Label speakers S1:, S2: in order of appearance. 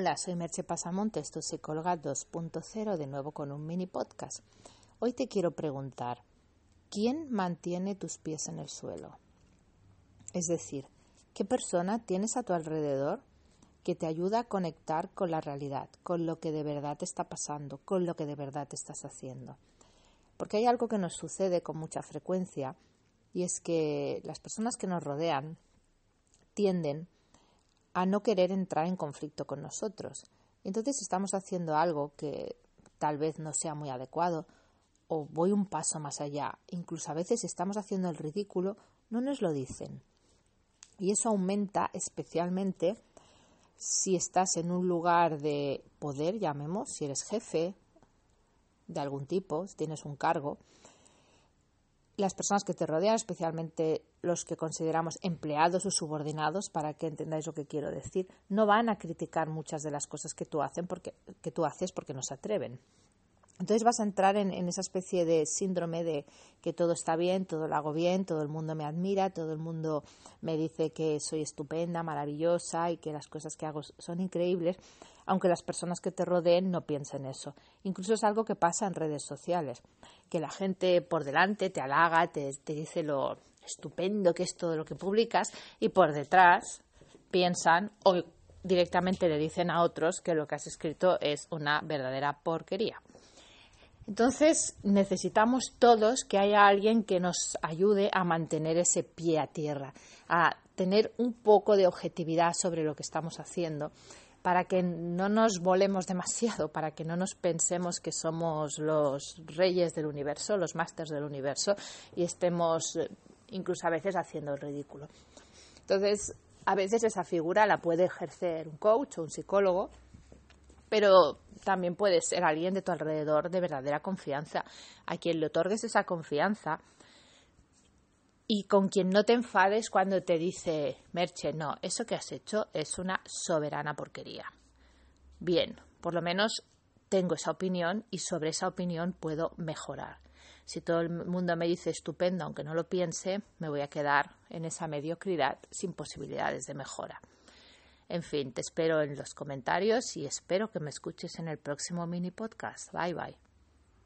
S1: Hola, soy Merche Pasamontes, tu psicóloga 2.0, de nuevo con un mini podcast. Hoy te quiero preguntar, ¿quién mantiene tus pies en el suelo? Es decir, ¿qué persona tienes a tu alrededor que te ayuda a conectar con la realidad, con lo que de verdad te está pasando, con lo que de verdad te estás haciendo? Porque hay algo que nos sucede con mucha frecuencia y es que las personas que nos rodean tienden a no querer entrar en conflicto con nosotros. Entonces estamos haciendo algo que tal vez no sea muy adecuado o voy un paso más allá. Incluso a veces estamos haciendo el ridículo, no nos lo dicen. Y eso aumenta especialmente si estás en un lugar de poder, llamemos, si eres jefe de algún tipo, si tienes un cargo, las personas que te rodean, especialmente los que consideramos empleados o subordinados, para que entendáis lo que quiero decir, no van a criticar muchas de las cosas que tú, hacen porque, que haces porque no se atreven. Entonces vas a entrar en, esa especie de síndrome de que todo está bien, todo lo hago bien, todo el mundo me admira, todo el mundo me dice que soy estupenda, maravillosa y que las cosas que hago son increíbles, aunque las personas que te rodeen no piensen eso. Incluso es algo que pasa en redes sociales, que la gente por delante te halaga, te, dice lo estupendo que es todo lo que publicas y por detrás piensan o directamente le dicen a otros que lo que has escrito es una verdadera porquería. Entonces necesitamos todos que haya alguien que nos ayude a mantener ese pie a tierra, a tener un poco de objetividad sobre lo que estamos haciendo, para que no nos volemos demasiado, para que no nos pensemos que somos los reyes del universo, los másters del universo, y estemos eh, incluso a veces haciendo el ridículo. Entonces, a veces esa figura la puede ejercer un coach o un psicólogo, pero también puede ser alguien de tu alrededor de verdadera confianza, a quien le otorgues esa confianza y con quien no te enfades cuando te dice, Merche, no, eso que has hecho es una soberana porquería. Bien, por lo menos tengo esa opinión y sobre esa opinión puedo mejorar. Si todo el mundo me dice estupendo, aunque no lo piense, me voy a quedar en esa mediocridad sin posibilidades de mejora. En fin, te espero en los comentarios y espero que me escuches en el próximo mini podcast. Bye bye.